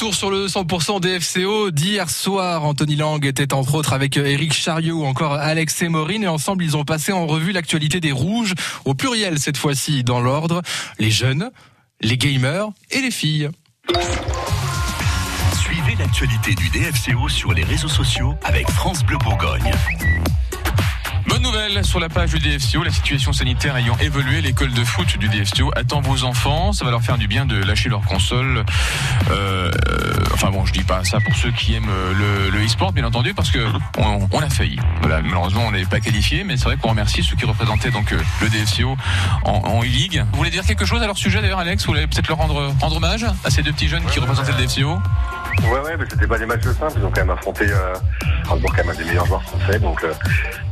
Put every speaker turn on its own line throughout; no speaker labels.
Sur le 100% DFCO d'hier soir. Anthony Lang était entre autres avec Eric Chariot ou encore Alex Morin et ensemble ils ont passé en revue l'actualité des rouges au pluriel cette fois-ci dans l'ordre. Les jeunes, les gamers et les filles.
Suivez l'actualité du DFCO sur les réseaux sociaux avec France Bleu Bourgogne.
Bonne nouvelle sur la page du DFCO, la situation sanitaire ayant évolué, l'école de foot du DFCO attend vos enfants, ça va leur faire du bien de lâcher leur console. Euh, enfin bon, je dis pas ça pour ceux qui aiment le, e-sport, bien entendu, parce que on, a failli. Voilà, malheureusement, on n'est pas qualifié, mais c'est vrai qu'on remercie ceux qui représentaient donc le DFCO en, e-league. Vous voulez dire quelque chose à leur sujet d'ailleurs, Alex? Vous voulez peut-être leur rendre hommage à ces deux petits jeunes qui représentaient le DFCO
Ouais, ouais, mais c'était pas des matchs simples. Ils ont quand même affronté euh, quand même un des meilleurs joueurs français. Donc, euh,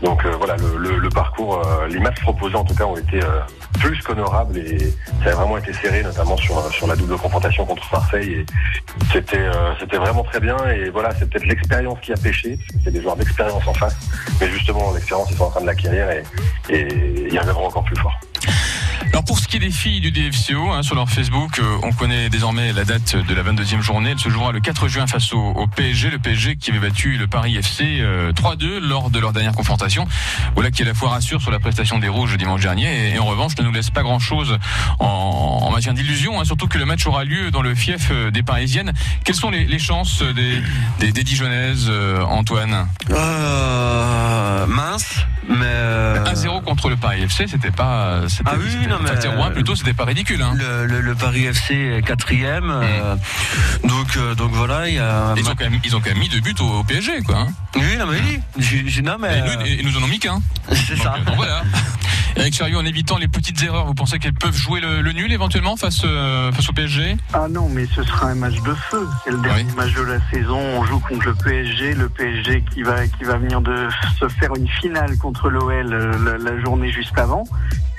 donc euh, voilà, le, le, le parcours, euh, les matchs proposés en tout cas ont été euh, plus qu'honorables et ça a vraiment été serré, notamment sur sur la double confrontation contre Marseille. Et c'était euh, c'était vraiment très bien. Et voilà, c'est peut-être l'expérience qui a pêché. C'est des joueurs d'expérience en face, mais justement l'expérience ils sont en train de l'acquérir et, et ils reviendront encore plus fort.
Alors pour ce qui est des filles du DFCO, hein, sur leur Facebook, euh, on connaît désormais la date de la 22e journée. Elle se jouera le 4 juin face au, PSG, le PSG qui avait battu le Paris FC euh, 3-2 lors de leur dernière confrontation. Voilà qui à la fois rassure sur la prestation des Rouges dimanche dernier et, en revanche ne nous laisse pas grand-chose en, matière d'illusion, hein, surtout que le match aura lieu dans le fief euh, des Parisiennes. Quelles sont les, chances des, des, Dijonnaises, euh, Antoine?
Euh, mince, mais. Euh,
1-0 contre le Paris FC, c'était pas...
Ah oui, non, mais-
enfin, 0-1 plutôt, c'était pas ridicule. Hein.
Le, le, le Paris FC est quatrième, euh, donc euh, donc voilà, il y a.
Ils ont, quand même, ils ont quand même mis deux buts au, au PSG, quoi. Hein.
Oui, non mais oui, non mais.
Et, nous, et nous en ont mis qu'un.
euh, c'est ça.
euh, donc voilà. Eric Chariot, en évitant les petites erreurs, vous pensez qu'elles peuvent jouer le, le nul éventuellement face, euh, face au PSG
Ah non, mais ce sera un match de feu. C'est le dernier
Oui.
match de la saison. On joue contre le PSG. Le PSG qui va, qui va venir de se faire une finale contre l'OL euh, la, la journée juste avant.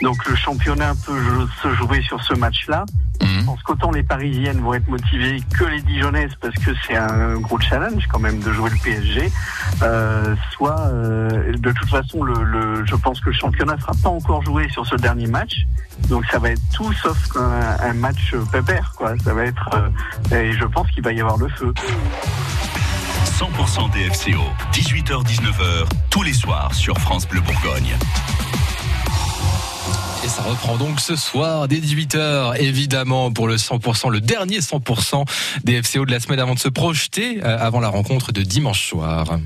Donc le championnat peut se jouer sur ce match-là. Je
Mhm.
pense qu'autant les Parisiennes vont être motivées que les Dijonnaises parce que c'est un gros challenge quand même de jouer le PSG. Euh, soit, euh, de toute façon, le, le- je pense que le championnat sera pas encore joué sur ce dernier match. Donc ça va être tout sauf un, un match pépère, quoi. Ça va être, euh, et je pense qu'il va y avoir le feu.
100% DFCO, 18h-19h, tous les soirs sur France Bleu Bourgogne.
Et ça reprend donc ce soir dès 18h, évidemment, pour le 100%, le dernier 100% des FCO de la semaine avant de se projeter euh, avant la rencontre de dimanche soir.